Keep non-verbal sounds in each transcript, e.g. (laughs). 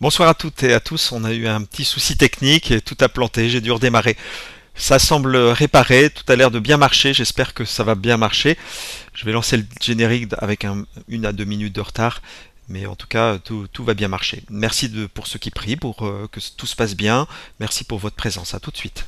Bonsoir à toutes et à tous. On a eu un petit souci technique et tout a planté. J'ai dû redémarrer. Ça semble réparé. Tout a l'air de bien marcher. J'espère que ça va bien marcher. Je vais lancer le générique avec une à deux minutes de retard. Mais en tout cas, tout, va bien marcher. Merci pour ceux qui prient, pour euh, que tout se passe bien. Merci pour votre présence. À tout de suite.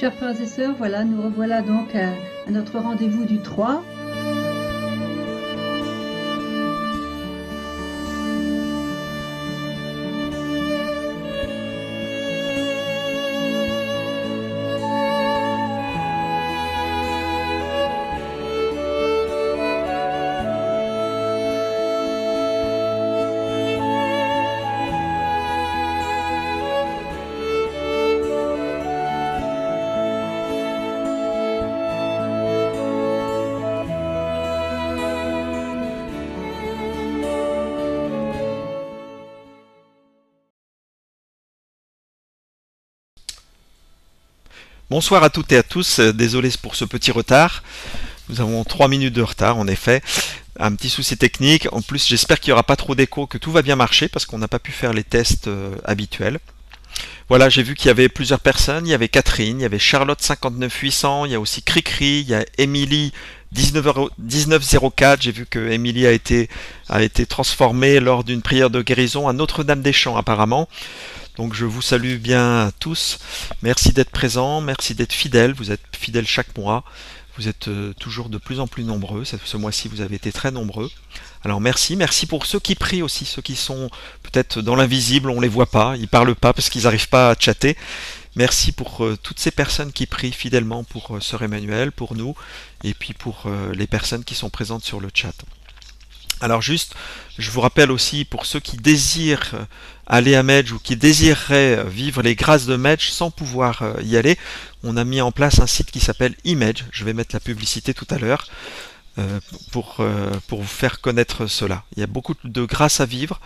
Chers frères et sœurs, voilà, nous revoilà donc à, à notre rendez-vous du 3. Bonsoir à toutes et à tous, euh, désolé pour ce petit retard. Nous avons trois minutes de retard en effet. Un petit souci technique. En plus, j'espère qu'il n'y aura pas trop d'écho, que tout va bien marcher parce qu'on n'a pas pu faire les tests euh, habituels. Voilà, j'ai vu qu'il y avait plusieurs personnes. Il y avait Catherine, il y avait Charlotte 59800, il y a aussi Cricri, il y a Émilie 1904. J'ai vu que Émilie a été, a été transformée lors d'une prière de guérison à Notre-Dame-des-Champs apparemment. Donc je vous salue bien tous. Merci d'être présents, merci d'être fidèles. Vous êtes fidèles chaque mois. Vous êtes euh, toujours de plus en plus nombreux. Ce mois-ci, vous avez été très nombreux. Alors merci, merci pour ceux qui prient aussi, ceux qui sont peut-être dans l'invisible, on les voit pas, ils parlent pas parce qu'ils n'arrivent pas à chatter. Merci pour euh, toutes ces personnes qui prient fidèlement pour euh, Sœur Emmanuel, pour nous, et puis pour les personnes qui sont présentes sur le chat. Alors juste, je vous rappelle aussi pour ceux qui désirent aller à Medj ou qui désireraient euh, vivre les grâces de Medj sans pouvoir euh, y aller, on a mis en place un site qui s'appelle Image. Je vais mettre la publicité tout à l'heure pour, pour vous faire connaître cela. Il y a beaucoup de grâces à vivre.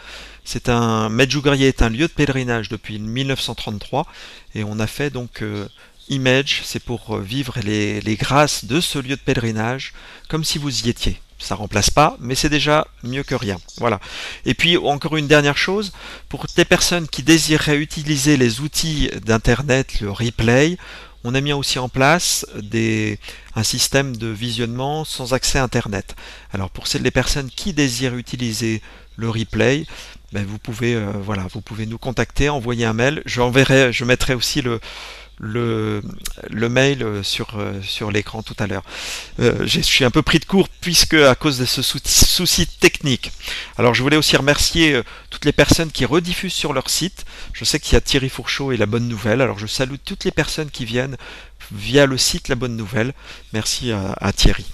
C'est un Medjugorje est un lieu de pèlerinage depuis 1933 et on a fait donc Image, c'est pour vivre les grâces de ce lieu de pèlerinage comme si vous y étiez ça remplace pas, mais c'est déjà mieux que rien. Voilà. Et puis encore une dernière chose, pour des personnes qui désireraient utiliser les outils d'internet, le replay, on a mis aussi en place des, un système de visionnement sans accès internet. Alors pour celles des personnes qui désirent utiliser le replay, ben vous pouvez euh, voilà, vous pouvez nous contacter, envoyer un mail. Je je mettrai aussi le le, le mail euh, sur, euh, sur l'écran tout à l'heure. Euh, je suis un peu pris de court puisque à cause de ce souci, technique. Alors je voulais aussi remercier toutes les personnes qui rediffusent sur leur site. Je sais qu'il y a Thierry Fourchot et La Bonne Nouvelle. Alors je salue toutes les personnes qui viennent via le site La Bonne Nouvelle. Merci à, Thierry.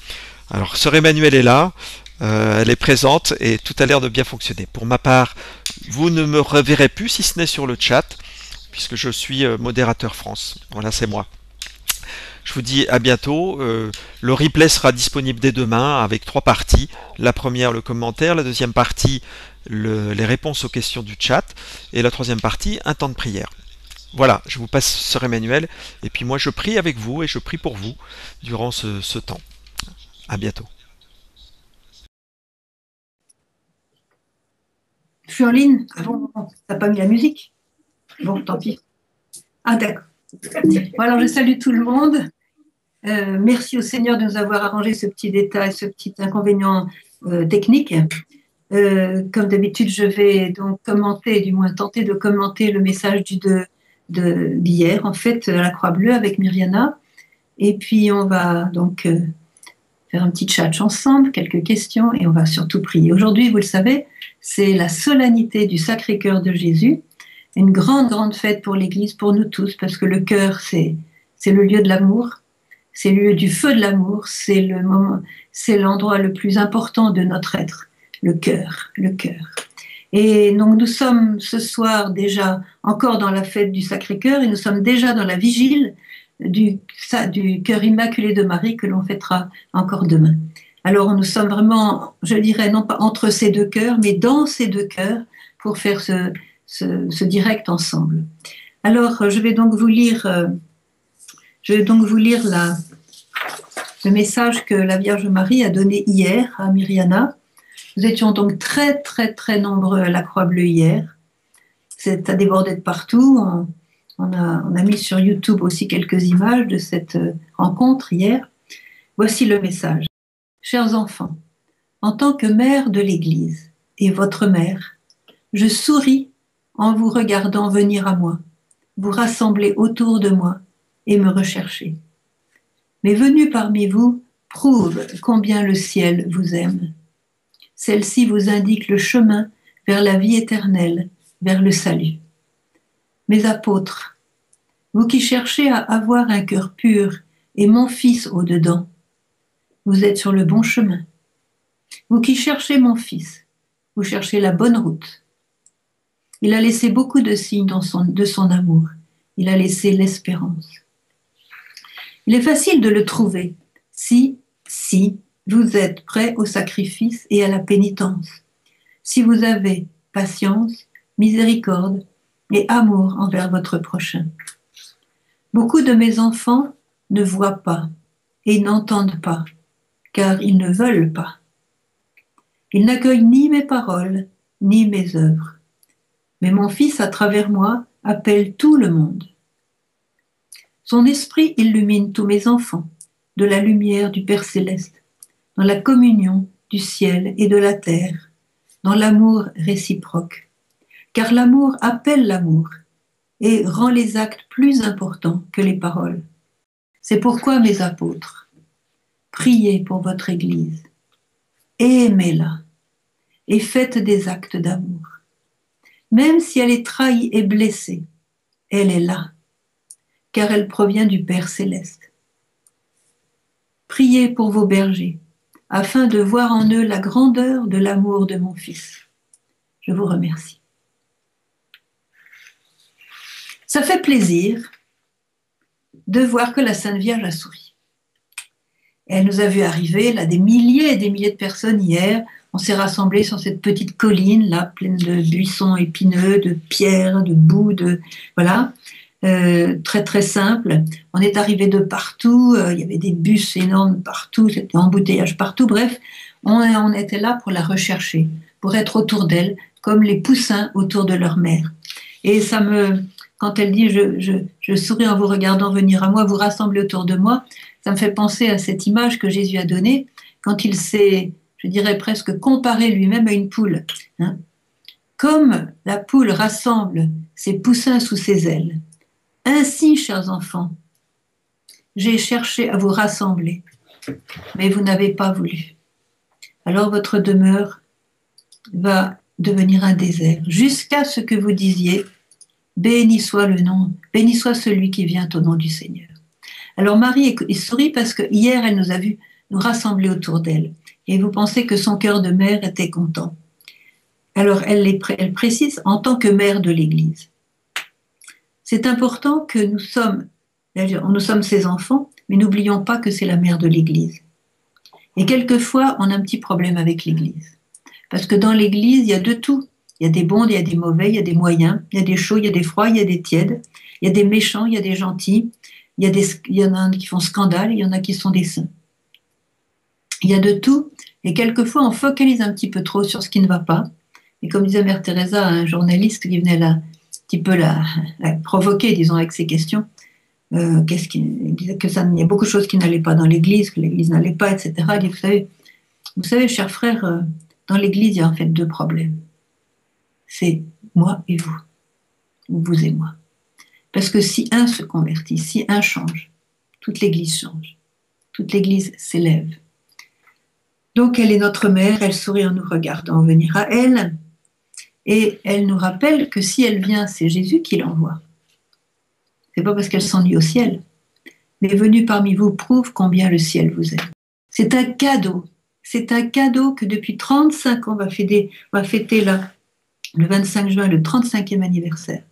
Alors Sœur Emmanuel est là. elle est présente et tout a l'air de bien fonctionner. Pour ma part, vous ne me reverrez plus si ce n'est sur le chat puisque je suis euh, modérateur France. Voilà, c'est moi. Je vous dis à bientôt. Euh, le replay sera disponible dès demain avec trois parties. La première, le commentaire. La deuxième partie, les réponses aux questions du chat. Et la troisième partie, un temps de prière. Voilà, je vous passe Sœur Emmanuel. Et puis moi, je prie avec vous et je prie pour vous durant ce, temps. À bientôt. Ligne. Ah t'as pas mis la musique? Bon, tant pis. Ah, d'accord. alors, je salue tout le monde. Euh, merci au Seigneur de nous avoir arrangé ce petit détail, ce petit inconvénient euh, techniques. Euh, comme d'habitude, je vais donc commenter, du moins tenter de commenter le message du de, d'hier, en fait, à la Croix Bleue avec Myriana. Et puis, on va donc faire un petit chat ensemble, quelques questions, et on va surtout prier. Aujourd'hui, vous le savez, c'est la solennité du Sacré-Cœur de Jésus, une grande, grande fête pour l'Église, pour nous tous, parce que le cœur, c'est, c'est le lieu de l'amour, c'est le lieu du feu de l'amour, c'est le moment, c'est l'endroit le plus important de notre être, le cœur, le cœur. Et donc nous sommes ce soir déjà encore dans la fête du Sacré-Cœur et nous sommes déjà dans la vigile du, du cœur immaculé de Marie que l'on fêtera encore demain. Alors nous sommes vraiment, je dirais, non pas entre ces deux cœurs, mais dans ces deux cœurs pour faire ce, ce, direct ensemble. Alors je vais donc vous lire, euh, je vais donc vous lire le message que la Vierge Marie a donné hier à Myriana. Nous étions donc très très très nombreux à la Croix Bleue hier. C'est à déborder de partout. On, a, on a mis sur YouTube aussi quelques images de cette euh, rencontre hier. Voici le message. Chers enfants, en tant que mère de l'Église et votre mère, je souris en vous regardant venir à moi, vous rassembler autour de moi et me rechercher. Mes venues parmi vous prouvent combien le ciel vous aime. Celle-ci vous indique le chemin vers la vie éternelle, vers le salut. Mes apôtres, vous qui cherchez à avoir un cœur pur et mon Fils au-dedans, vous êtes sur le bon chemin. Vous qui cherchez mon Fils, vous cherchez la bonne route. Il a laissé beaucoup de signes de son amour. Il a laissé l'espérance. Il est facile de le trouver si, si vous êtes prêt au sacrifice et à la pénitence, si vous avez patience, miséricorde et amour envers votre prochain. Beaucoup de mes enfants ne voient pas et n'entendent pas, car ils ne veulent pas. Ils n'accueillent ni mes paroles, ni mes œuvres. Mais mon Fils, à travers moi, appelle tout le monde. Son esprit illumine tous mes enfants de la lumière du Père céleste, dans la communion du ciel et de la terre, dans l'amour réciproque. Car l'amour appelle l'amour et rend les actes plus importants que les paroles. C'est pourquoi, mes apôtres, priez pour votre Église, aimez-la et faites des actes d'amour. Même si elle est trahie et blessée, elle est là, car elle provient du Père céleste. Priez pour vos bergers, afin de voir en eux la grandeur de l'amour de mon Fils. Je vous remercie. Ça fait plaisir de voir que la Sainte Vierge a souri. Elle nous a vu arriver, là, des milliers et des milliers de personnes hier. On s'est rassemblés sur cette petite colline, là, pleine de buissons épineux, de pierres, de boue, de. Voilà. Euh, très très simple. On est arrivé de partout, euh, il y avait des bus énormes partout, c'était embouteillage partout. Bref, on, on, était là pour la rechercher, pour être autour d'elle, comme les poussins autour de leur mère. Et ça me, quand elle dit je, je, je souris en vous regardant venir à moi, vous rassemblez autour de moi, ça me fait penser à cette image que Jésus a donnée quand il s'est, je dirais presque comparé lui-même à une poule. Hein. Comme la poule rassemble ses poussins sous ses ailes, ainsi, chers enfants, j'ai cherché à vous rassembler, mais vous n'avez pas voulu. Alors votre demeure va devenir un désert, jusqu'à ce que vous disiez, béni soit le nom, béni soit celui qui vient au nom du Seigneur. Alors Marie sourit parce que hier elle nous a vu nous rassembler autour d'elle. Et vous pensez que son cœur de mère était content. Alors elle, précise en tant que mère de l'Église c'est important que nous sommes, nous sommes ses enfants, mais n'oublions pas que c'est la mère de l'Église. Et quelquefois, on a un petit problème avec l'Église. Parce que dans l'Église, il y a de tout. Il y a des bons, il y a des mauvais, il y a des moyens, il y a des chauds, il y a des froids, il y a des tièdes, il y a des méchants, il y a des gentils, il y, il y en a qui font scandale, il y en a qui sont des saints. Il y a de tout, et quelquefois on focalise un petit peu trop sur ce qui ne va pas. Et comme disait Mère Teresa, un journaliste qui venait là petit peu la, provoquer, disons, avec ces questions. Euh, qu'est-ce qui, disait que ça, il y a beaucoup de choses qui n'allaient pas dans l'Église, que l'Église n'allait pas, etc. Il dit, vous savez, Vous savez, chers frères, euh, dans l'Église, il y a en fait deux problèmes. C'est moi et vous, ou vous et moi. Parce que si un se convertit, si un change, toute l'Église change, toute l'Église s'élève. Donc elle est notre mère, elle sourit en nous regardant venir à elle, et elle nous rappelle que si elle vient, c'est Jésus qui l'envoie. C'est pas parce qu'elle s'ennuie au ciel, mais venue parmi vous prouve combien le ciel vous aime. C'est un cadeau. C'est un cadeau que depuis 35 ans, on va fêter, va fêter là, le 25 juin, le 35e anniversaire.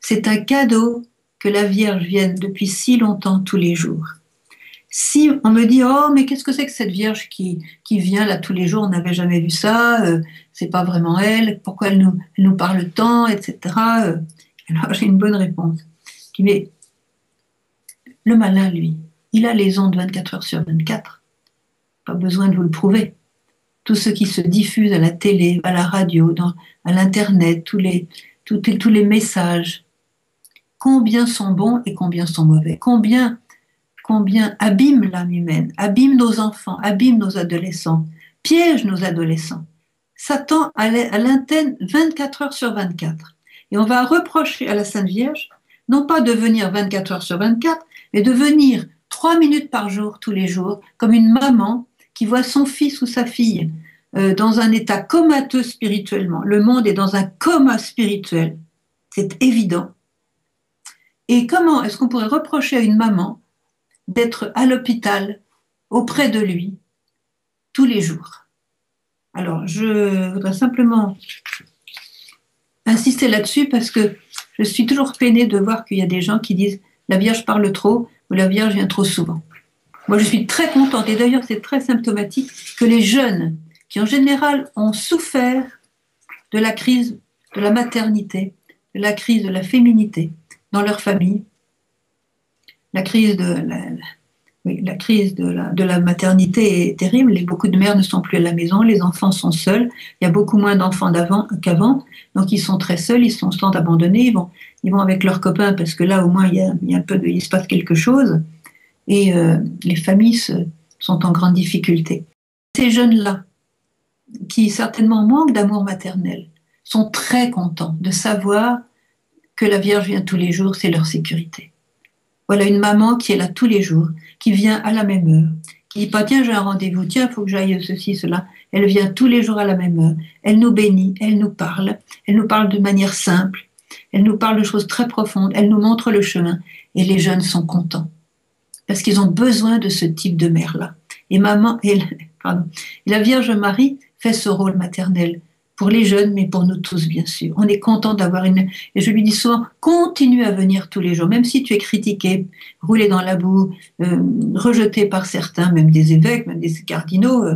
C'est un cadeau que la Vierge vienne depuis si longtemps tous les jours. Si on me dit oh mais qu'est-ce que c'est que cette Vierge qui, qui vient là tous les jours, on n'avait jamais vu ça, euh, c'est pas vraiment elle, pourquoi elle nous, elle nous parle tant, etc. Euh, alors j'ai une bonne réponse. Mais le malin, lui, il a les ondes 24 heures sur 24. Pas besoin de vous le prouver. Tout ce qui se diffuse à la télé, à la radio, à l'internet, tous les, tous, tous les messages, combien sont bons et combien sont mauvais, combien, combien abîment l'âme humaine, abîment nos enfants, abîment nos adolescents, piègent nos adolescents. Satan a l'antenne 24 heures sur 24. Et on va reprocher à la Sainte Vierge, non pas de venir 24 heures sur 24, mais de venir trois minutes par jour, tous les jours, comme une maman qui voit son fils ou sa fille euh, dans un état comateux spirituellement. Le monde est dans un coma spirituel, c'est évident. Et comment est-ce qu'on pourrait reprocher à une maman d'être à l'hôpital auprès de lui tous les jours Alors, je voudrais simplement insister là-dessus parce que je suis toujours peinée de voir qu'il y a des gens qui disent la Vierge parle trop ou la Vierge vient trop souvent. Moi, je suis très contente, et d'ailleurs, c'est très symptomatique que les jeunes, qui en général ont souffert de la crise de la maternité, de la crise de la féminité dans leur famille, la crise de la, maternité est terrible. Les, beaucoup de mères ne sont plus à la maison, les enfants sont seuls. Il y a beaucoup moins d'enfants qu'avant, donc ils sont très seuls, ils sont sans abandonnés. Ils vont, avec leurs copains parce que là, au moins, il y a, un peu de, se passe quelque chose. Et euh, les familles sont en grande difficulté. Ces jeunes-là, qui certainement manquent d'amour maternel, sont très contents de savoir que la Vierge vient tous les jours, c'est leur sécurité. Voilà une maman qui est là tous les jours, qui vient à la même heure, qui dit pas tiens j'ai un rendez-vous, tiens faut que j'aille ceci, cela. Elle vient tous les jours à la même heure. Elle nous bénit, elle nous parle, elle nous parle de manière simple, elle nous parle de choses très profondes, elle nous montre le chemin. Et les jeunes sont contents. Parce qu'ils ont besoin de ce type de mère-là. Et maman, et, (laughs) et la Vierge Marie fait ce rôle maternel pour les jeunes, mais pour nous tous, bien sûr. On est content d'avoir une. Et je lui dis souvent, continue à venir tous les jours, même si tu es critiqué, roulé dans la boue, euh, rejeté par certains, même des évêques, même des cardinaux, euh,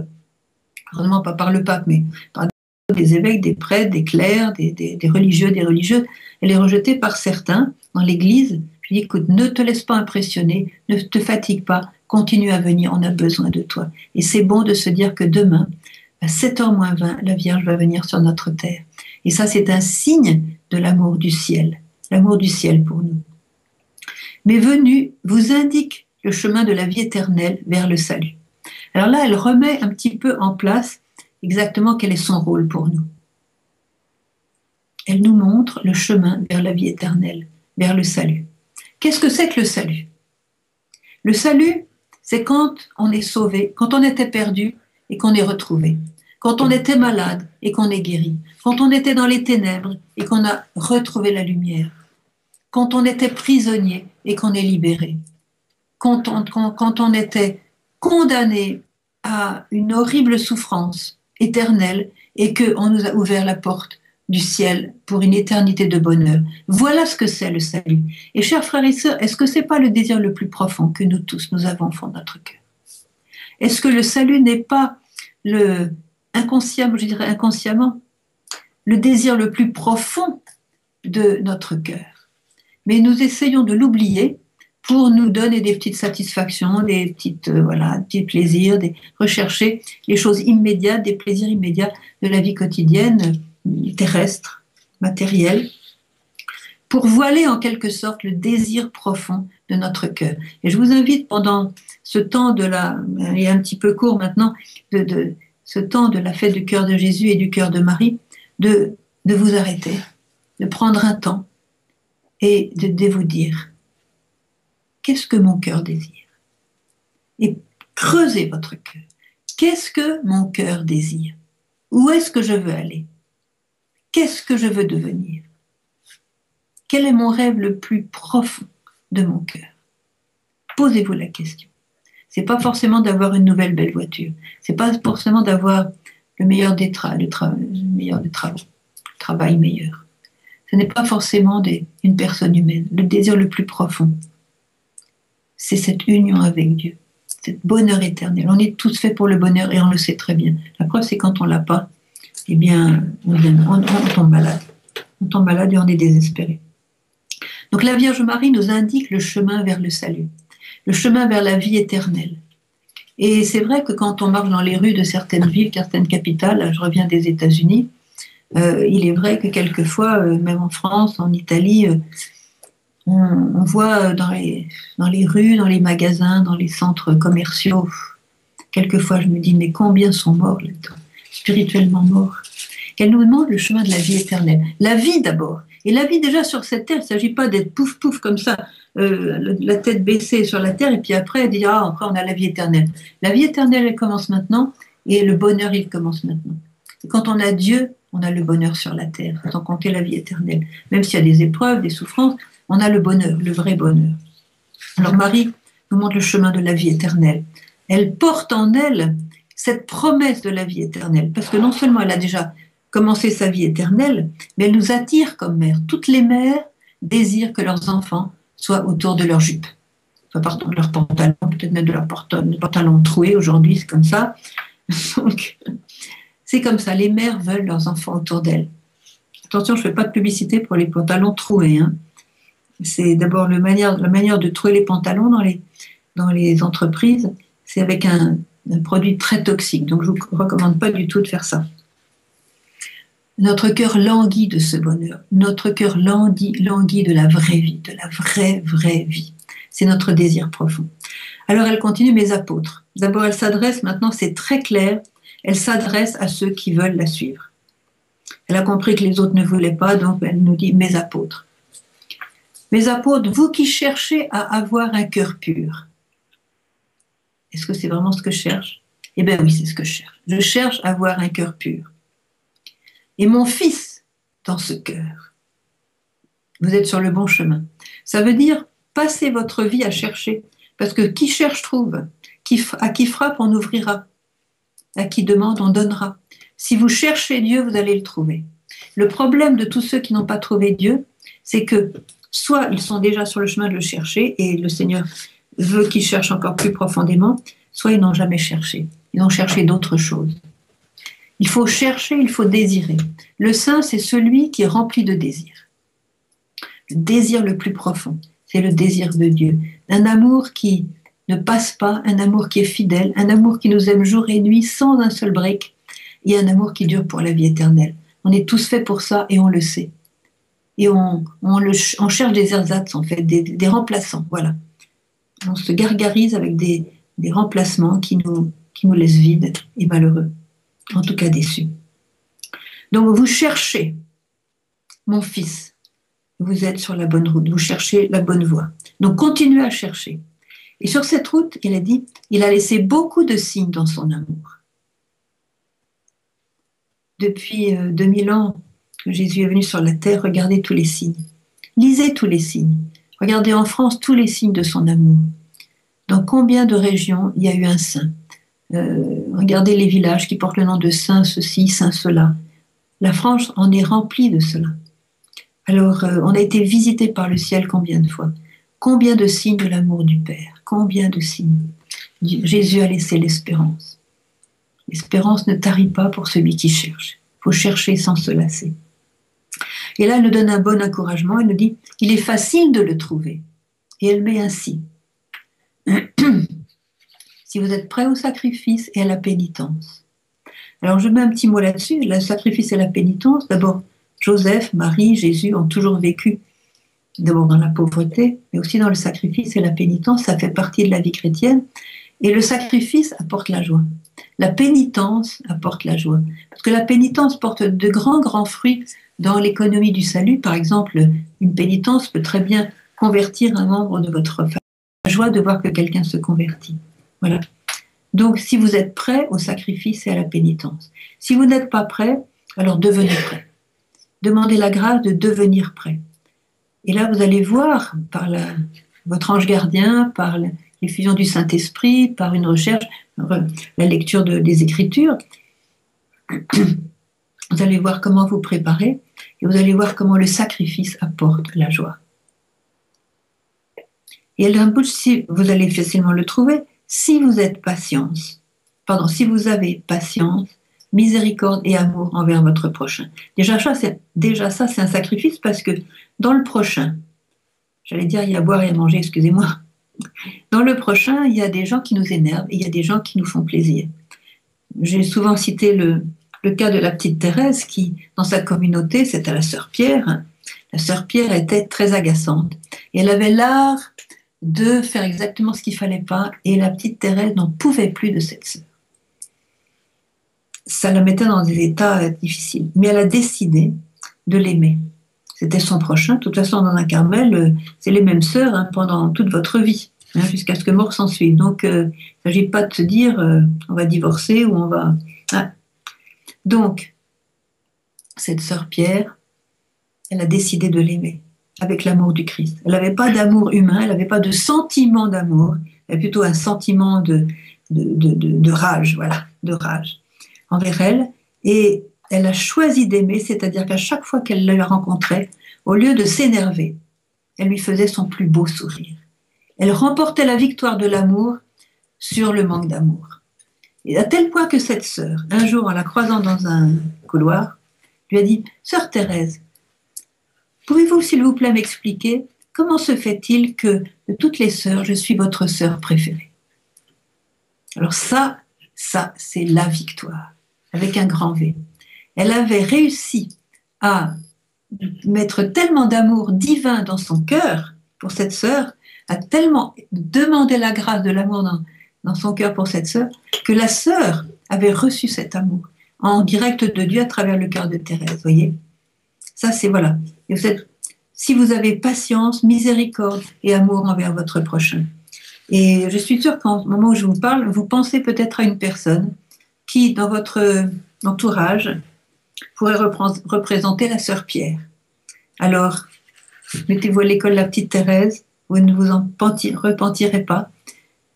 heureusement pas par le pape, mais par des évêques, des prêtres, des clercs, des, des, religieux, des religieuses. Elle est rejetée par certains dans l'Église. Je lui dis, écoute, ne te laisse pas impressionner, ne te fatigue pas, continue à venir, on a besoin de toi. Et c'est bon de se dire que demain, à 7h moins 20, la Vierge va venir sur notre terre. Et ça, c'est un signe de l'amour du ciel, l'amour du ciel pour nous. Mais venue vous indique le chemin de la vie éternelle vers le salut. Alors là, elle remet un petit peu en place exactement quel est son rôle pour nous. Elle nous montre le chemin vers la vie éternelle, vers le salut. Qu'est-ce que c'est que le salut? Le salut, c'est quand on est sauvé, quand on était perdu, et qu'on est retrouvé. Quand on était malade et qu'on est guéri. Quand on était dans les ténèbres et qu'on a retrouvé la lumière. Quand on était prisonnier et qu'on est libéré. Quand on, était condamné à une horrible souffrance éternelle et qu'on nous a ouvert la porte du ciel pour une éternité de bonheur. Voilà ce que c'est le salut. Et chers frères et sœurs, est-ce que c'est pas le désir le plus profond que nous tous nous avons au fond de notre cœur? Est-ce que le salut n'est pas le inconsciemment, je dirais inconsciemment, le désir le plus profond de notre cœur. Mais nous essayons de l'oublier pour nous donner des petites satisfactions, des petites euh, voilà, petits plaisirs, des, rechercher les choses immédiates, des plaisirs immédiats de la vie quotidienne, terrestre, matérielle, pour voiler en quelque sorte le désir profond de notre cœur. Et je vous invite pendant ce temps de la, il est un petit peu court maintenant, de, ce temps de la fête du cœur de Jésus et du cœur de Marie, de, de vous arrêter, de prendre un temps et de, de vous dire, qu'est-ce que mon cœur désire? Et creusez votre cœur. Qu'est-ce que mon cœur désire? Où est-ce que je veux aller? Qu'est-ce que je veux devenir? Quel est mon rêve le plus profond de mon cœur? Posez-vous la question. C'est pas forcément d'avoir une nouvelle belle voiture. C'est pas forcément d'avoir le meilleur des, le, meilleur des travaux, le travail meilleur. Ce n'est pas forcément une personne humaine. Le désir le plus profond, c'est cette union avec Dieu, cette bonheur éternel. On est tous faits pour le bonheur et on le sait très bien. La preuve, c'est quand on l'a pas, eh bien, on, tombe malade. On tombe malade et on est désespéré. Donc la Vierge Marie nous indique le chemin vers le salut, le chemin vers la vie éternelle. Et c'est vrai que quand on marche dans les rues de certaines villes, certaines capitales, je reviens des États-Unis, euh, il est vrai que quelquefois, euh, même en France, en Italie, euh, on, voit dans les, dans les rues, dans les magasins, dans les centres commerciaux, quelquefois je me dis, mais combien sont morts là-dedans spirituellement mort. qu'elle nous demande le chemin de la vie éternelle. La vie d'abord. Et la vie déjà sur cette terre, il ne s'agit pas d'être pouf pouf comme ça, euh, la tête baissée sur la terre, et puis après dire, ah, encore on a la vie éternelle. La vie éternelle, elle commence maintenant, et le bonheur, il commence maintenant. Quand on a Dieu, on a le bonheur sur la terre, sans compter la vie éternelle. Même s'il y a des épreuves, des souffrances, on a le bonheur, le vrai bonheur. Alors Marie nous montre le chemin de la vie éternelle. Elle porte en elle cette promesse de la vie éternelle. Parce que non seulement elle a déjà commencé sa vie éternelle, mais elle nous attire comme mère. Toutes les mères désirent que leurs enfants soient autour de leur jupe, soit pardon, de leur pantalon, peut-être même de leur pantalon troué aujourd'hui, c'est comme ça. (laughs) C'est comme ça. Les mères veulent leurs enfants autour d'elles. Attention, je ne fais pas de publicité pour les pantalons troués. Hein. C'est d'abord la manière, de trouver les pantalons dans les, dans les entreprises, c'est avec un, un produit très toxique. Donc je ne vous recommande pas du tout de faire ça. Notre cœur languit de ce bonheur. Notre cœur languit, languit de la vraie vie, de la vraie, vraie vie. C'est notre désir profond. Alors elle continue, mes apôtres. D'abord, elle s'adresse, maintenant c'est très clair, elle s'adresse à ceux qui veulent la suivre. Elle a compris que les autres ne voulaient pas, donc elle nous dit, mes apôtres. Mes apôtres, vous qui cherchez à avoir un cœur pur, est-ce que c'est vraiment ce que je cherche? Eh bien oui, c'est ce que je cherche. Je cherche à avoir un cœur pur. Et mon fils dans ce cœur. Vous êtes sur le bon chemin. Ça veut dire passez votre vie à chercher. Parce que qui cherche trouve. à qui frappe, on ouvrira. À qui demande, on donnera. Si vous cherchez Dieu, vous allez le trouver. Le problème de tous ceux qui n'ont pas trouvé Dieu, c'est que soit ils sont déjà sur le chemin de le chercher et le Seigneur veut qu'ils cherchent encore plus profondément, soit ils n'ont jamais cherché. Ils ont cherché d'autres choses. Il faut chercher, il faut désirer. Le saint, c'est celui qui est rempli de désir. Le désir le plus profond, c'est le désir de Dieu. Un amour qui ne passe pas, un amour qui est fidèle, un amour qui nous aime jour et nuit sans un seul break, et un amour qui dure pour la vie éternelle. On est tous faits pour ça et on le sait. Et on, cherche des ersatz, en fait, des, remplaçants. Voilà on se gargarise avec des, remplacements qui nous laissent vides et malheureux, en tout cas déçus. Donc vous cherchez, mon fils, vous êtes sur la bonne route, vous cherchez la bonne voie. Donc continuez à chercher. Et sur cette route, il a dit, il a laissé beaucoup de signes dans son amour. Depuis 2000 euh, ans que Jésus est venu sur la terre, regardez tous les signes. Lisez tous les signes. Regardez en France tous les signes de son amour. Dans combien de régions il y a eu un saint? Euh, Regardez les villages qui portent le nom de saint ceci, saint cela. La France en est remplie de cela. Alors, euh, on a été visité par le ciel combien de fois? Combien de signes de l'amour du Père? Combien de signes? Jésus a laissé l'espérance. L'espérance ne tarit pas pour celui qui cherche. Il faut chercher sans se lasser. Et là, elle nous donne un bon encouragement. Elle nous dit, il est facile de le trouver. Et elle met ainsi, (clears throat) si vous êtes prêt au sacrifice et à la pénitence. Alors je mets un petit mot là-dessus, le sacrifice et la pénitence. D'abord, Joseph, Marie, Jésus ont toujours vécu d'abord dans la pauvreté, mais aussi dans le sacrifice et la pénitence. Ça fait partie de la vie chrétienne. Et le sacrifice apporte la joie. La pénitence apporte la joie. Parce que la pénitence porte de grands, grands fruits dans l'économie du salut. Par exemple, une pénitence peut très bien convertir un membre de votre famille. La joie de voir que quelqu'un se convertit. Voilà. Donc, si vous êtes prêt au sacrifice et à la pénitence. Si vous n'êtes pas prêt, alors devenez prêt. Demandez la grâce de devenir prêt. Et là, vous allez voir par votre ange gardien, par l'effusion du Saint-Esprit, par une recherche, la lecture des Écritures, (clears throat) vous allez voir comment vous préparer et vous allez voir comment le sacrifice apporte la joie. Et si vous allez facilement le trouver, si vous êtes patience, pardon, si vous avez patience, miséricorde et amour envers votre prochain. Déjà ça, c'est, déjà ça, c'est un sacrifice parce que dans le prochain, j'allais dire il y a à boire et à manger, excusez-moi. Dans le prochain, il y a des gens qui nous énervent et il y a des gens qui nous font plaisir. J'ai souvent cité le, cas de la petite Thérèse qui, dans sa communauté, c'était la sœur Pierre. La sœur Pierre était très agaçante et elle avait l'art de faire exactement ce qu'il fallait pas et la petite Thérèse n'en pouvait plus de cette sœur. Ça la mettait dans des états difficiles, mais elle a décidé de l'aimer. C'était son prochain. De toute façon, dans un Carmel, euh, c'est les mêmes sœurs hein, pendant toute votre vie, hein, jusqu'à ce que mort s'en suive. Donc, euh, il ne s'agit pas de se dire euh, on va divorcer ou on va. Hein. Donc, cette sœur Pierre, elle a décidé de l'aimer avec l'amour du Christ. Elle n'avait pas d'amour humain, elle n'avait pas de sentiment d'amour, elle avait plutôt un sentiment de, de, de, rage, voilà, de rage envers elle. Et elle a choisi d'aimer, c'est-à-dire qu'à chaque fois qu'elle le rencontrait, au lieu de s'énerver, elle lui faisait son plus beau sourire. Elle remportait la victoire de l'amour sur le manque d'amour. Et à tel point que cette sœur, un jour en la croisant dans un couloir, lui a dit Sœur Thérèse, pouvez-vous s'il vous plaît m'expliquer comment se fait-il que de toutes les sœurs, je suis votre sœur préférée? Alors ça, ça, c'est la victoire, avec un grand V. Elle avait réussi à mettre tellement d'amour divin dans son cœur pour cette sœur, a tellement demandé la grâce de l'amour dans, dans son cœur pour cette sœur, que la sœur avait reçu cet amour en direct de Dieu à travers le cœur de Thérèse. Voyez? Ça, c'est voilà. Si vous avez patience, miséricorde et amour envers votre prochain. Et je suis sûre qu'en moment où je vous parle, vous pensez peut-être à une personne qui, dans votre entourage, pourrait représenter la sœur Pierre. Alors, mettez-vous à l'école la petite Thérèse, vous ne vous en repentirez pas,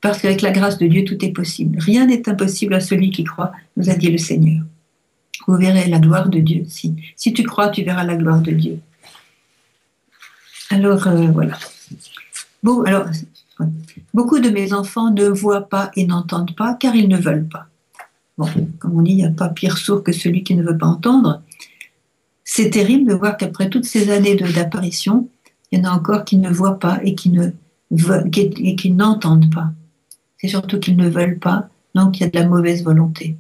parce qu'avec la grâce de Dieu, tout est possible. Rien n'est impossible à celui qui croit, nous a dit le Seigneur. Vous verrez la gloire de Dieu. Si, si tu crois, tu verras la gloire de Dieu. Alors, euh, voilà. Beaucoup de mes enfants ne voient pas et n'entendent pas car ils ne veulent pas. Bon, comme on dit, il n'y a pas pire sourd que celui qui ne veut pas entendre. C'est terrible de voir qu'après toutes ces années d'apparition, il y en a encore qui ne voient pas et qui ne et qui n'entendent pas. C'est surtout qu'ils ne veulent pas, donc il y a de la mauvaise volonté.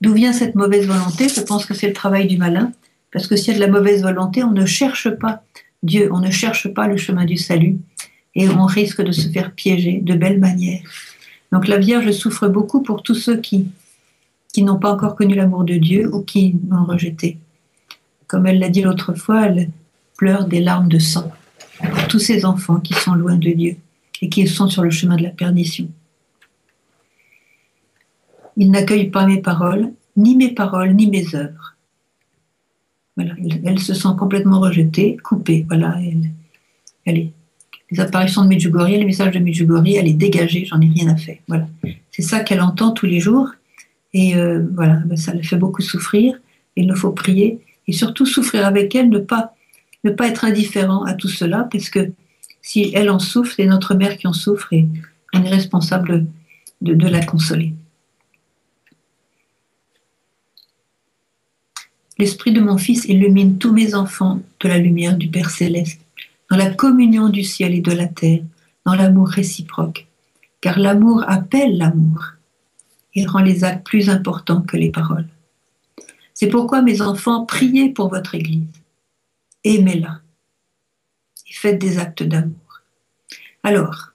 D'où vient cette mauvaise volonté? Je pense que c'est le travail du malin, parce que s'il y a de la mauvaise volonté, on ne cherche pas Dieu, on ne cherche pas le chemin du salut, et on risque de se faire piéger de belle manière. Donc la Vierge souffre beaucoup pour tous ceux qui qui n'ont pas encore connu l'amour de Dieu ou qui l'ont rejeté. Comme elle l'a dit l'autre fois, elle pleure des larmes de sang pour tous ces enfants qui sont loin de Dieu et qui sont sur le chemin de la perdition. Ils n'accueillent pas mes paroles, ni mes paroles, ni mes œuvres. Elle, se sent complètement rejetée, coupée. Voilà, elle, les apparitions de Medjugorje, les messages de Medjugorje, elle est dégagée, j'en ai rien à faire. Voilà, c'est ça qu'elle entend tous les jours et euh, voilà, ben, ça le fait beaucoup souffrir. Il nous faut prier et surtout souffrir avec elle, ne pas, ne pas être indifférent à tout cela, parce que si elle en souffre, c'est notre mère qui en souffre et on est responsable de la consoler. L'esprit de mon Fils illumine tous mes enfants de la lumière du Père céleste, dans la communion du ciel et de la terre, dans l'amour réciproque, car l'amour appelle l'amour il rend les actes plus importants que les paroles. C'est pourquoi, mes enfants, priez pour votre Église. Aimez-la. faites des actes d'amour. Alors,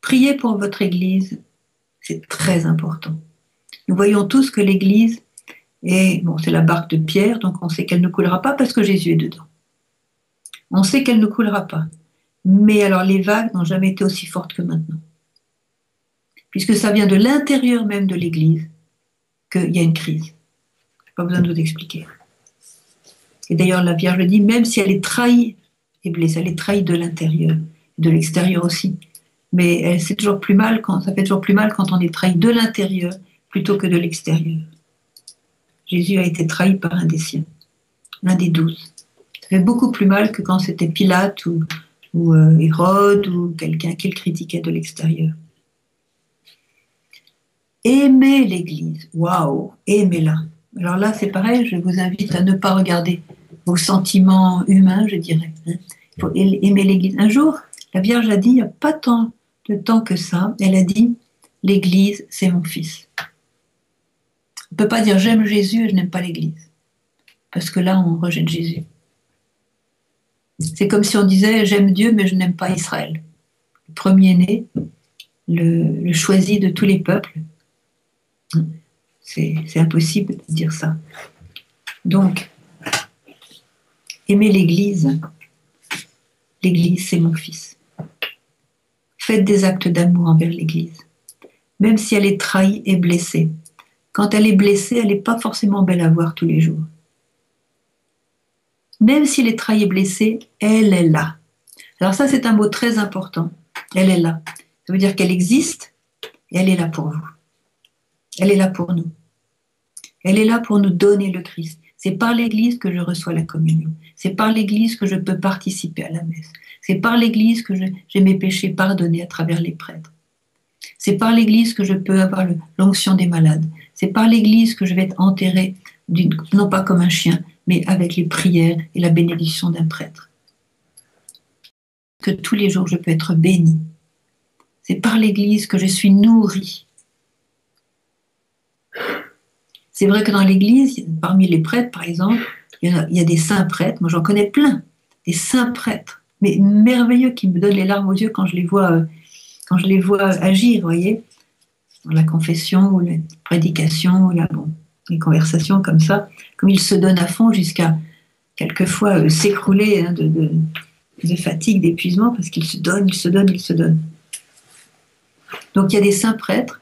priez pour votre Église, c'est très important. Nous voyons tous que l'Église est, bon, c'est la barque de pierre, donc on sait qu'elle ne coulera pas parce que Jésus est dedans. On sait qu'elle ne coulera pas. Mais alors les vagues n'ont jamais été aussi fortes que maintenant. Puisque ça vient de l'intérieur même de l'Église qu'il y a une crise. Pas besoin de vous expliquer. Et d'ailleurs, la Vierge dit, même si elle est trahie et blessée, elle est trahie de l'intérieur, de l'extérieur aussi. Mais ça fait toujours plus mal quand on est trahi de l'intérieur plutôt que de l'extérieur. Jésus a été trahi par un des siens, l'un des douze. Ça fait beaucoup plus mal que quand c'était Pilate ou, euh, Hérode ou quelqu'un qu'il critiquait de l'extérieur. Aimez l'Église. Waouh, aimez-la. Alors là, c'est pareil, je vous invite à ne pas regarder vos sentiments humains, je dirais. Hein. Il faut aimer l'Église. Un jour, la Vierge a dit, il n'y a pas tant de temps que ça, elle a dit, l'Église, c'est mon fils. On ne peut pas dire j'aime Jésus et je n'aime pas l'Église. Parce que là, on rejette Jésus. C'est comme si on disait j'aime Dieu mais je n'aime pas Israël. Le premier-né, le choisi de tous les peuples, c'est impossible de dire ça. Donc, aimer l'Église, l'Église, c'est mon fils. Faites des actes d'amour envers l'Église, même si elle est trahie et blessée. Quand elle est blessée, elle n'est pas forcément belle à voir tous les jours. Même si elle est blessée, elle est là. Alors ça, c'est un mot très important. Elle est là. Ça veut dire qu'elle existe et elle est là pour vous. Elle est là pour nous. Elle est là pour nous donner le Christ. C'est par l'Église que je reçois la communion. C'est par l'Église que je peux participer à la messe. C'est par l'Église que j'ai mes péchés pardonnés à travers les prêtres. C'est par l'Église que je peux avoir l'onction des malades. C'est par l'Église que je vais être enterré, non pas comme un chien, mais avec les prières et la bénédiction d'un prêtre. Que tous les jours je peux être béni. C'est par l'Église que je suis nourri c'est vrai que dans l'Église, parmi les prêtres, par exemple, il y, a, des saints prêtres. Moi, j'en connais plein, des saints prêtres, mais merveilleux, qui me donnent les larmes aux yeux quand je les vois, euh, quand je les vois agir, voyez, dans la confession ou la prédication ou la, bon, les conversations comme ça, comme ils se donnent à fond jusqu'à quelquefois euh, s'écrouler hein, de, de fatigue, d'épuisement, parce qu'ils se donnent, ils se donnent, ils se donnent. Donc il y a des saints prêtres,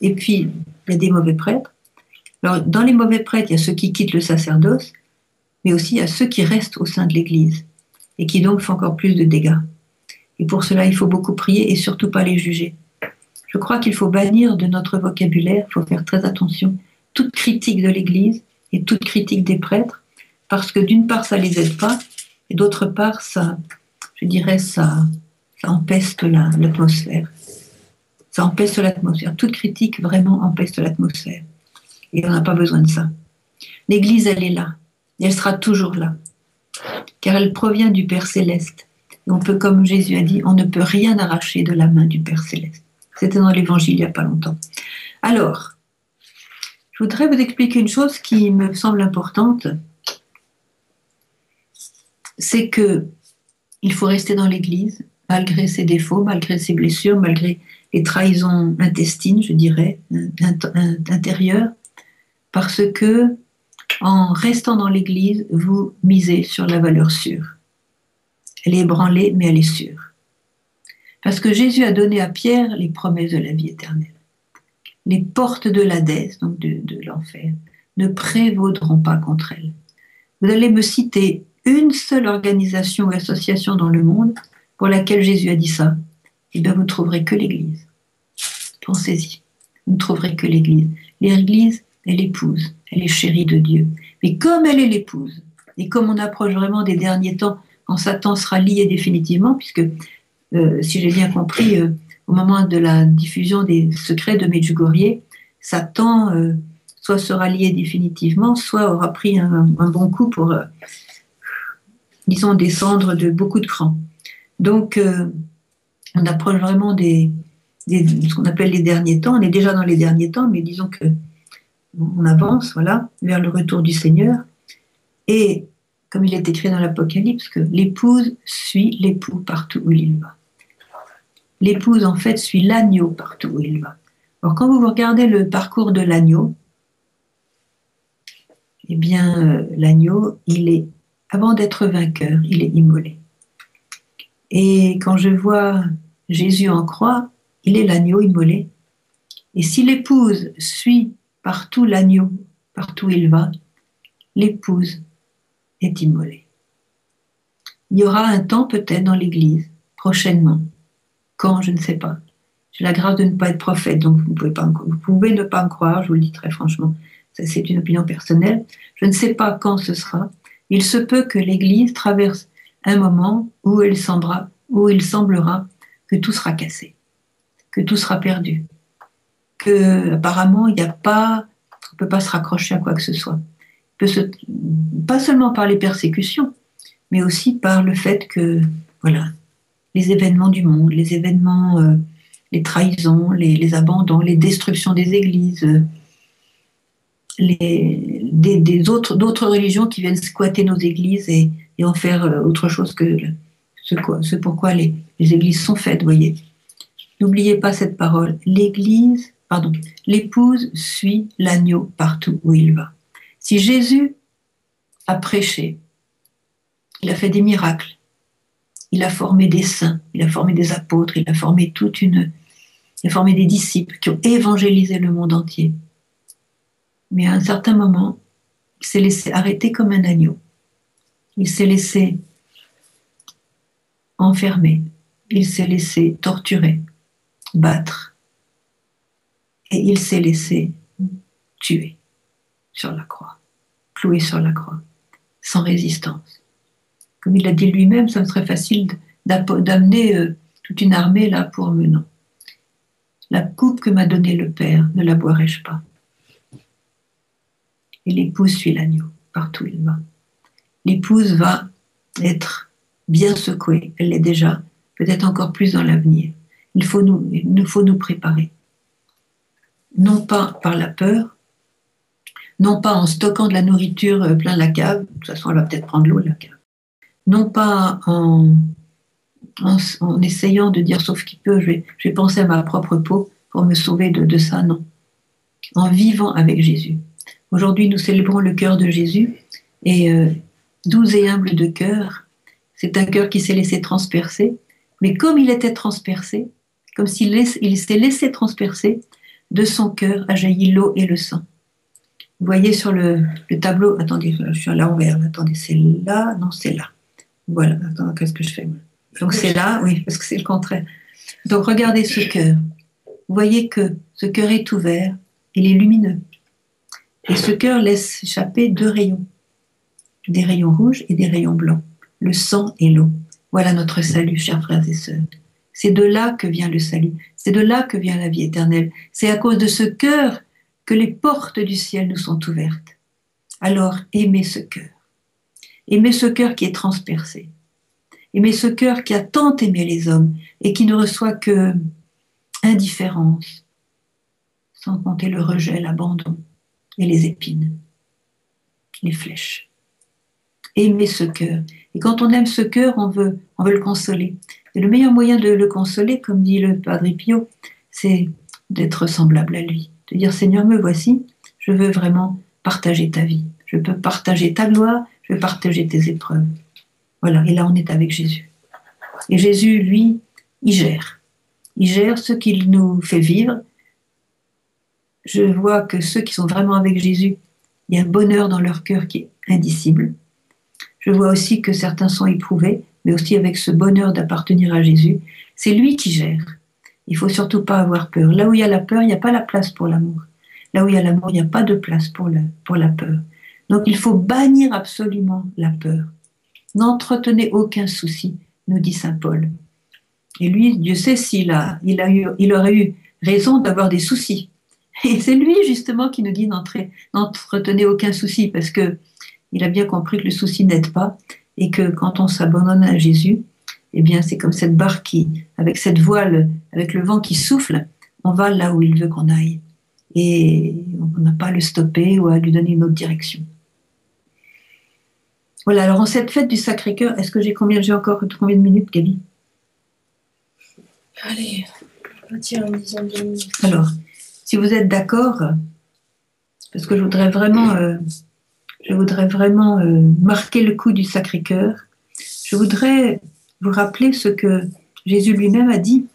et puis il y a des mauvais prêtres. Alors, dans les mauvais prêtres, il y a ceux qui quittent le sacerdoce, mais aussi il y a ceux qui restent au sein de l'Église et qui donc font encore plus de dégâts. Et pour cela, il faut beaucoup prier et surtout pas les juger. Je crois qu'il faut bannir de notre vocabulaire, il faut faire très attention, toute critique de l'Église et toute critique des prêtres, parce que d'une part, ça les aide pas, et d'autre part, ça, je dirais, ça, ça empeste l'atmosphère. ça empeste l'atmosphère. Toute critique vraiment empeste l'atmosphère. Et on n'a pas besoin de ça. L'Église, elle est là. Et elle sera toujours là. Car elle provient du Père céleste. Et on peut, comme Jésus a dit, on ne peut rien arracher de la main du Père céleste. C'était dans l'Évangile il n'y a pas longtemps. Alors, je voudrais vous expliquer une chose qui me semble importante. C'est que il faut rester dans l'Église, malgré ses défauts, malgré ses blessures, malgré les trahisons intestines, je dirais, intérieures parce que en restant dans l'Église, vous misez sur la valeur sûre. Elle est ébranlée, mais elle est sûre. Parce que Jésus a donné à Pierre les promesses de la vie éternelle. Les portes de l'Hadès, donc de, l'enfer, ne prévaudront pas contre elle. Vous allez me citer une seule organisation ou association dans le monde pour laquelle Jésus a dit ça. Eh bien, vous ne trouverez que l'Église. Pensez-y. Vous ne trouverez que l'Église. L'Église, elle épouse, elle est chérie de Dieu. Mais comme elle est l'épouse, et comme on approche vraiment des derniers temps, quand Satan sera lié définitivement, puisque, euh, si j'ai bien compris, euh, au moment de la diffusion des secrets de Medjugorje, Satan euh, soit sera lié définitivement, soit aura pris un, bon coup pour, disons, descendre de beaucoup de crans. Donc, on approche vraiment des, ce qu'on appelle les derniers temps. On est déjà dans les derniers temps, mais disons que on avance, voilà, vers le retour du Seigneur. Et comme il est écrit dans l'Apocalypse, que l'épouse suit l'époux partout où il va. L'épouse, en fait, suit l'agneau partout où il va. Alors, quand vous regardez le parcours de l'agneau, eh bien, euh, l'agneau, il est, avant d'être vainqueur, il est immolé. Et quand je vois Jésus en croix, il est l'agneau immolé. Et si l'épouse suit partout l'agneau, partout où il va, l'épouse est immolée. Il y aura un temps peut-être dans l'Église, prochainement. Quand, je ne sais pas. J'ai la grâce de ne pas être prophète, donc vous pouvez, pas, vous pouvez ne pas me croire, je vous le dis très franchement. C'est une opinion personnelle. Je ne sais pas quand ce sera. Il se peut que l'Église traverse un moment où, elle semblera, où il semblera que tout sera cassé, que tout sera perdu, que apparemment il n'y a pas, on peut pas se raccrocher à quoi que ce soit. pas seulement par les persécutions, mais aussi par le fait que voilà, les événements du monde, les événements, euh, les trahisons, les, abandons, les destructions des églises, euh, les, des, autres, d'autres religions qui viennent squatter nos églises et, en faire euh, autre chose que ce, ce pourquoi les, les églises sont faites, voyez. N'oubliez pas cette parole. L'église, pardon, l'épouse suit l'agneau partout où il va. Si Jésus a prêché, il a fait des miracles, il a formé des saints, il a formé des apôtres, il a formé toute une, il a formé des disciples qui ont évangélisé le monde entier. Mais à un certain moment, il s'est laissé arrêter comme un agneau. Il s'est laissé enfermer. Il s'est laissé torturer, battre. Et il s'est laissé tuer sur la croix, clouer sur la croix, sans résistance. Comme il l'a dit lui-même, ça me serait facile d'amener euh, toute une armée là pour me non. La coupe que m'a donnée le Père, ne la boirai-je pas? Et l'épouse suit l'agneau partout où il va. L'épouse va être bien secouée, elle l'est déjà, peut-être encore plus dans l'avenir. Il, nous, il nous faut nous préparer. Non pas par la peur, non pas en stockant de la nourriture euh, plein la cave, de toute façon elle va peut-être prendre l'eau la cave, non pas en, essayant de dire sauf qui peut, je vais, penser à ma propre peau pour me sauver de, ça, non. En vivant avec Jésus. Aujourd'hui, nous célébrons le cœur de Jésus et euh, doux et humble de cœur, c'est un cœur qui s'est laissé transpercer, mais comme il était transpercé, comme s'il il s'est laissé transpercer, de son cœur a jailli l'eau et le sang. Vous voyez sur le, tableau, attendez, je suis à l'envers, attendez, c'est là, non, c'est là. Voilà, attends, qu'est-ce que je fais Donc c'est là, oui, parce que c'est le contraire. Donc regardez ce cœur. Vous voyez que ce cœur est ouvert, il est lumineux. Et ce cœur laisse échapper deux rayons, des rayons rouges et des rayons blancs, le sang et l'eau. Voilà notre salut, chers frères et sœurs. C'est de là que vient le salut, c'est de là que vient la vie éternelle. C'est à cause de ce cœur que les portes du ciel nous sont ouvertes. Alors aimez ce cœur. Aimez ce cœur qui est transpercé. Aimez ce cœur qui a tant aimé les hommes et qui ne reçoit que indifférence, sans compter le rejet, l'abandon et les épines, les flèches. Aimer ce cœur. Et quand on aime ce cœur, on veut, on veut le consoler. Et le meilleur moyen de le consoler, comme dit le Padre Pio, c'est d'être semblable à lui. De dire Seigneur, me voici, je veux vraiment partager ta vie. Je peux partager ta gloire, je veux partager tes épreuves. Voilà, et là on est avec Jésus. Et Jésus, lui, il gère. Il gère ce qu'il nous fait vivre je vois que ceux qui sont vraiment avec Jésus, il y a un bonheur dans leur cœur qui est indicible. Je vois aussi que certains sont éprouvés, mais aussi avec ce bonheur d'appartenir à Jésus. C'est lui qui gère. Il faut surtout pas avoir peur. Là où il y a la peur, il n'y a pas la place pour l'amour. Là où il y a l'amour, il n'y a pas de place pour la, pour la peur. Donc il faut bannir absolument la peur. N'entretenez aucun souci, nous dit Saint Paul. Et lui, Dieu sait s'il a, il a eu, il aurait eu raison d'avoir des soucis. Et c'est lui justement qui nous dit n'entretenez aucun souci parce que il a bien compris que le souci n'aide pas et que quand on s'abandonne à Jésus, eh bien c'est comme cette barque qui, avec cette voile, avec le vent qui souffle, on va là où il veut qu'on aille. Et on n'a pas à le stopper ou à lui donner une autre direction. Voilà, alors en cette fête du Sacré-Cœur, est-ce que j'ai combien J'ai encore combien de minutes, Gabi? Allez, tiens, disons deux minutes. Alors, si vous êtes d'accord, parce que je voudrais vraiment, euh, je voudrais vraiment euh, marquer le coup du Sacré-Cœur, je voudrais vous rappeler ce que Jésus lui-même a dit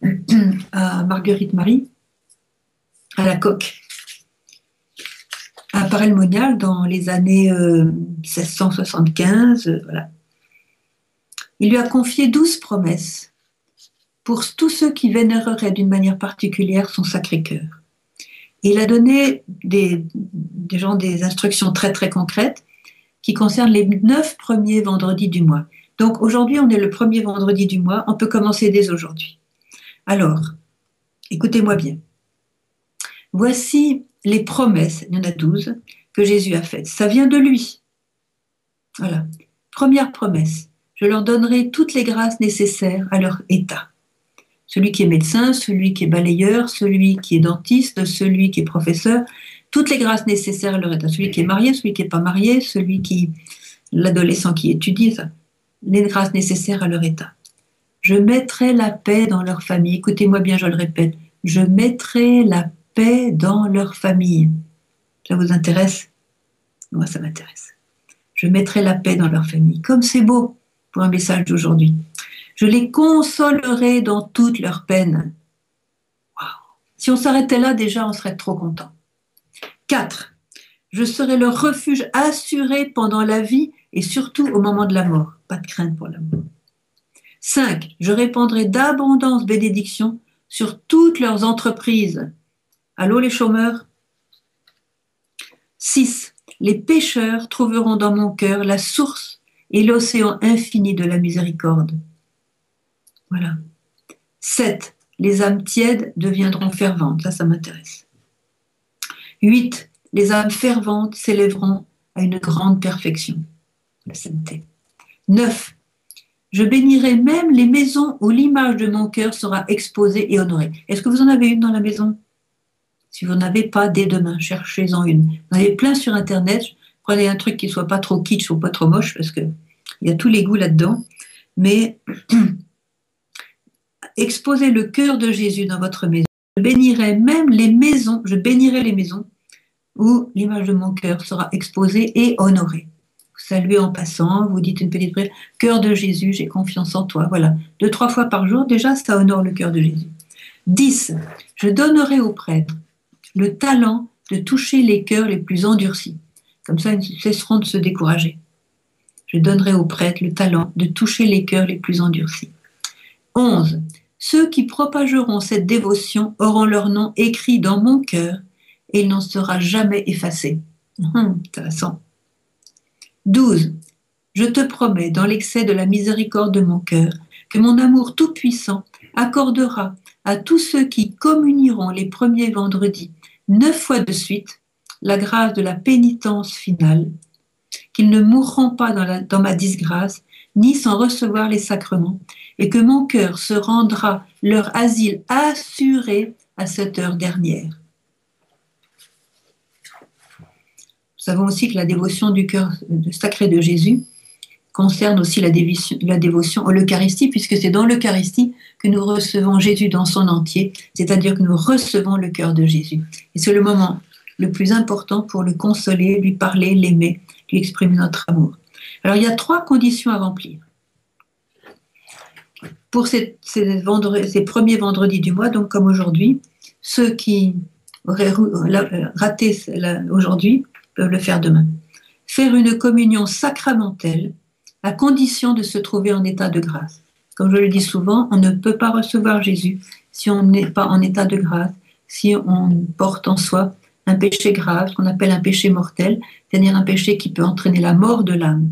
(clears throat) à Marguerite Marie, à la coque, à Parelmonial dans les années 1675. Euh, voilà. Il lui a confié douze promesses pour tous ceux qui vénéreraient d'une manière particulière son Sacré-Cœur. Il a donné des, des, gens des instructions très très concrètes qui concernent les neuf premiers vendredis du mois. Donc aujourd'hui, on est le premier vendredi du mois, on peut commencer dès aujourd'hui. Alors, écoutez-moi bien. Voici les promesses, il y en a douze, que Jésus a faites. Ça vient de lui. Voilà. Première promesse, je leur donnerai toutes les grâces nécessaires à leur état. Celui qui est médecin, celui qui est balayeur, celui qui est dentiste, celui qui est professeur, toutes les grâces nécessaires à leur état. Celui qui est marié, celui qui n'est pas marié, celui qui, l'adolescent qui étudie, ça les grâces nécessaires à leur état. Je mettrai la paix dans leur famille. Écoutez-moi bien, je le répète. Je mettrai la paix dans leur famille. Ça vous intéresse? Moi, ça m'intéresse. Je mettrai la paix dans leur famille. Comme c'est beau pour un message d'aujourd'hui. Je les consolerai dans toutes leurs peines. Si on s'arrêtait là, déjà, on serait trop content. 4. Je serai leur refuge assuré pendant la vie et surtout au moment de la mort. Pas de crainte pour la mort. 5. Je répandrai d'abondance bénédictions sur toutes leurs entreprises. Allô les chômeurs? 6. Les pécheurs trouveront dans mon cœur la source et l'océan infini de la miséricorde. Voilà. 7. Les âmes tièdes deviendront ferventes. Ça, ça m'intéresse. 8. Les âmes ferventes s'élèveront à une grande perfection la sainteté. 9. Je bénirai même les maisons où l'image de mon cœur sera exposée et honorée. Est-ce que vous en avez une dans la maison? Si vous n'en avez pas, dès demain, cherchez-en une. Vous en avez plein sur Internet. Prenez un truc qui ne soit pas trop kitsch ou pas trop moche, parce qu'il y a tous les goûts là-dedans. Mais (clears throat) exposez le cœur de Jésus dans votre maison. Je bénirai même les maisons, je bénirai les maisons où l'image de mon cœur sera exposée et honorée saluez en passant, vous dites une petite prière, cœur de Jésus, j'ai confiance en toi. Voilà, deux, trois fois par jour, déjà, ça honore le cœur de Jésus. 10. Je donnerai aux prêtres le talent de toucher les cœurs les plus endurcis. Comme ça, ils cesseront de se décourager. Je donnerai aux prêtres le talent de toucher les cœurs les plus endurcis. 11. Ceux qui propageront cette dévotion auront leur nom écrit dans mon cœur et il n'en sera jamais effacé. Hum, intéressant. 12. Je te promets, dans l'excès de la miséricorde de mon cœur, que mon amour tout-puissant accordera à tous ceux qui communieront les premiers vendredis, neuf fois de suite, la grâce de la pénitence finale, qu'ils ne mourront pas dans, dans ma disgrâce, ni sans recevoir les sacrements, et que mon cœur se rendra leur asile assuré à cette heure dernière. savons aussi que la dévotion du cœur sacré de Jésus concerne aussi la dévotion, la dévotion à l'Eucharistie, puisque c'est dans l'Eucharistie que nous recevons Jésus dans son entier, c'est-à-dire que nous recevons le cœur de Jésus. Et c'est le moment le plus important pour le consoler, lui parler, l'aimer, lui exprimer notre amour. Alors il y a trois conditions à remplir. Pour ces, ces, ces premiers vendredis du mois, donc comme aujourd'hui, ceux qui auraient raté aujourd'hui peuvent le faire demain. Faire une communion sacramentelle à condition de se trouver en état de grâce. Comme je le dis souvent, on ne peut pas recevoir Jésus si on n'est pas en état de grâce, si on porte en soi un péché grave, ce qu'on appelle un péché mortel, c'est-à-dire un péché qui peut entraîner la mort de l'âme.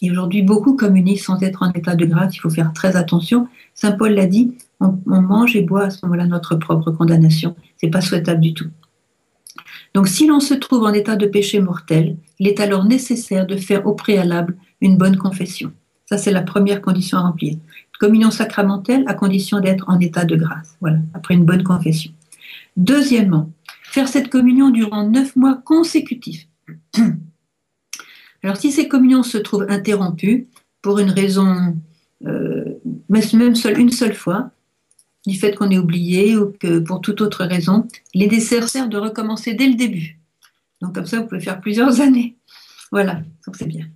Et aujourd'hui, beaucoup communient sans être en état de grâce, il faut faire très attention. Saint Paul l'a dit, on, on mange et boit à ce moment-là notre propre condamnation. C'est pas souhaitable du tout. Donc si l'on se trouve en état de péché mortel, il est alors nécessaire de faire au préalable une bonne confession. Ça, c'est la première condition à remplir. Communion sacramentelle à condition d'être en état de grâce. Voilà, après une bonne confession. Deuxièmement, faire cette communion durant neuf mois consécutifs. (clears throat) Alors si ces communions se trouvent interrompues pour une raison, euh, même seule, une seule fois, du fait qu'on est oublié ou que pour toute autre raison, il est nécessaire de recommencer dès le début. Donc comme ça, vous pouvez faire plusieurs (laughs) années. Voilà, donc c'est bien.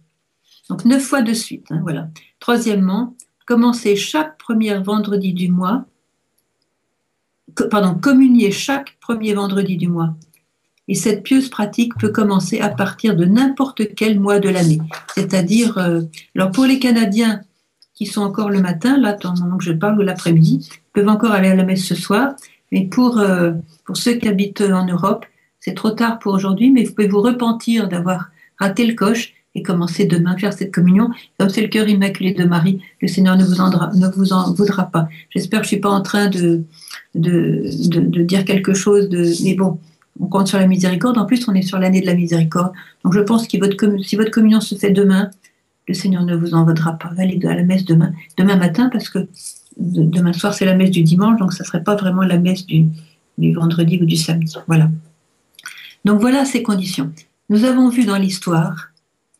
Donc neuf fois de suite, hein, voilà. Troisièmement, commencer chaque premier vendredi du mois, pardon, communier chaque premier vendredi du mois et cette pieuse pratique peut commencer à partir de n'importe quel mois de l'année. C'est-à-dire, euh, alors pour les Canadiens qui sont encore le matin, là, tant que je parle, ou l'après-midi, peuvent encore aller à la messe ce soir. Mais pour, euh, pour ceux qui habitent en Europe, c'est trop tard pour aujourd'hui, mais vous pouvez vous repentir d'avoir raté le coche et commencer demain à faire cette communion. Comme c'est le cœur immaculé de Marie, le Seigneur ne vous en, ne vous en voudra pas. J'espère que je ne suis pas en train de, de, de, de dire quelque chose de... Mais bon, on compte sur la miséricorde. En plus, on est sur l'année de la miséricorde. Donc, je pense que votre, si votre communion se fait demain, le Seigneur ne vous en voudra pas. Allez à la messe demain, demain matin, parce que demain soir, c'est la messe du dimanche, donc ça ne serait pas vraiment la messe du, du vendredi ou du samedi. Voilà. Donc, voilà ces conditions. Nous avons vu dans l'histoire,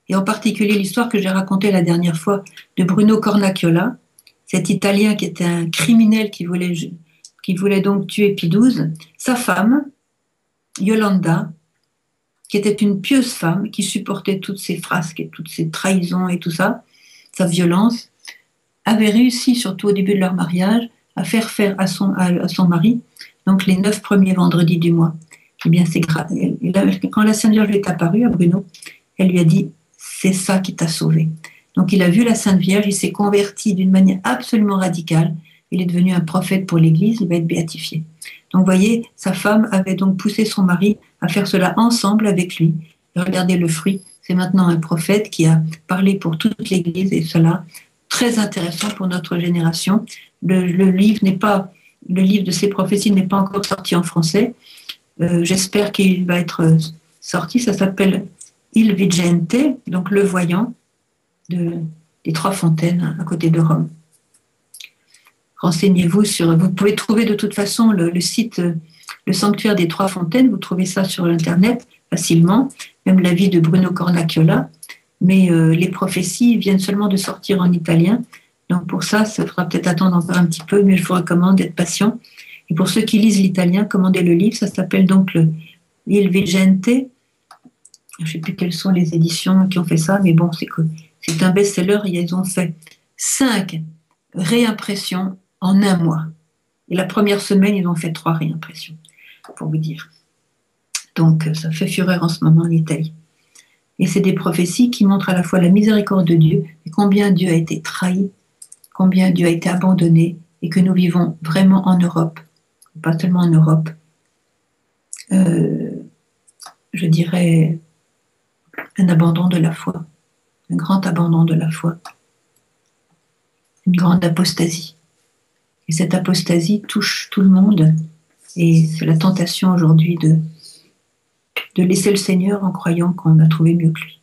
et en particulier l'histoire que j'ai racontée la dernière fois de Bruno Cornacchiola, cet Italien qui était un criminel qui voulait, qui voulait donc tuer XII, sa femme, Yolanda, qui était une pieuse femme qui supportait toutes ces frasques et toutes ces trahisons et tout ça, sa violence, avait réussi, surtout au début de leur mariage, à faire faire à son, à, son mari, donc les neuf premiers vendredis du mois. Eh bien, c'est Quand la Sainte Vierge lui est apparue à Bruno, elle lui a dit C'est ça qui t'a sauvé. Donc, il a vu la Sainte Vierge, il s'est converti d'une manière absolument radicale. Il est devenu un prophète pour l'Église, il va être béatifié. Donc, vous voyez, sa femme avait donc poussé son mari à faire cela ensemble avec lui. Regardez le fruit. C'est maintenant un prophète qui a parlé pour toute l'Église et cela, très intéressant pour notre génération. Le, livre n'est pas, le livre de ces prophéties n'est pas encore sorti en français. Euh, j'espère qu'il va être sorti. Ça s'appelle Il Vigente, donc le voyant de, des trois fontaines à côté de Rome renseignez-vous sur. Vous pouvez trouver de toute façon le, site, le sanctuaire des Trois Fontaines. Vous trouvez ça sur Internet facilement, même la vie de Bruno Cornacchiola. Mais euh, les prophéties viennent seulement de sortir en italien. Donc pour ça, ça fera peut-être attendre encore un petit peu, mais je vous recommande d'être patient. Et pour ceux qui lisent l'italien, commandez le livre. Ça s'appelle donc le Il Vigente. Je ne sais plus quelles sont les éditions qui ont fait ça, mais bon, c'est un best-seller. Ils ont fait cinq réimpressions en un mois. Et la première semaine, ils ont fait trois réimpressions, pour vous dire. Donc, ça fait fureur en ce moment en Italie. Et c'est des prophéties qui montrent à la fois la miséricorde de Dieu et combien Dieu a été trahi, combien Dieu a été abandonné et que nous vivons vraiment en Europe, pas seulement en Europe, euh, je dirais un abandon de la foi, un grand abandon de la foi, une grande apostasie. Et cette apostasie touche tout le monde. Et c'est la tentation aujourd'hui de, de laisser le Seigneur en croyant qu'on a trouvé mieux que lui.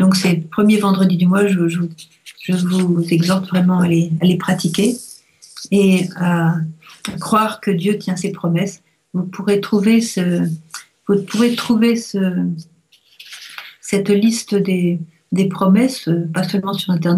Donc c'est le premier vendredi du mois, je, vous exhorte vraiment à les, à pratiquer et à croire que Dieu tient ses promesses. Vous pourrez trouver, ce, vous pourrez trouver ce, cette liste des, promesses, pas seulement sur Internet,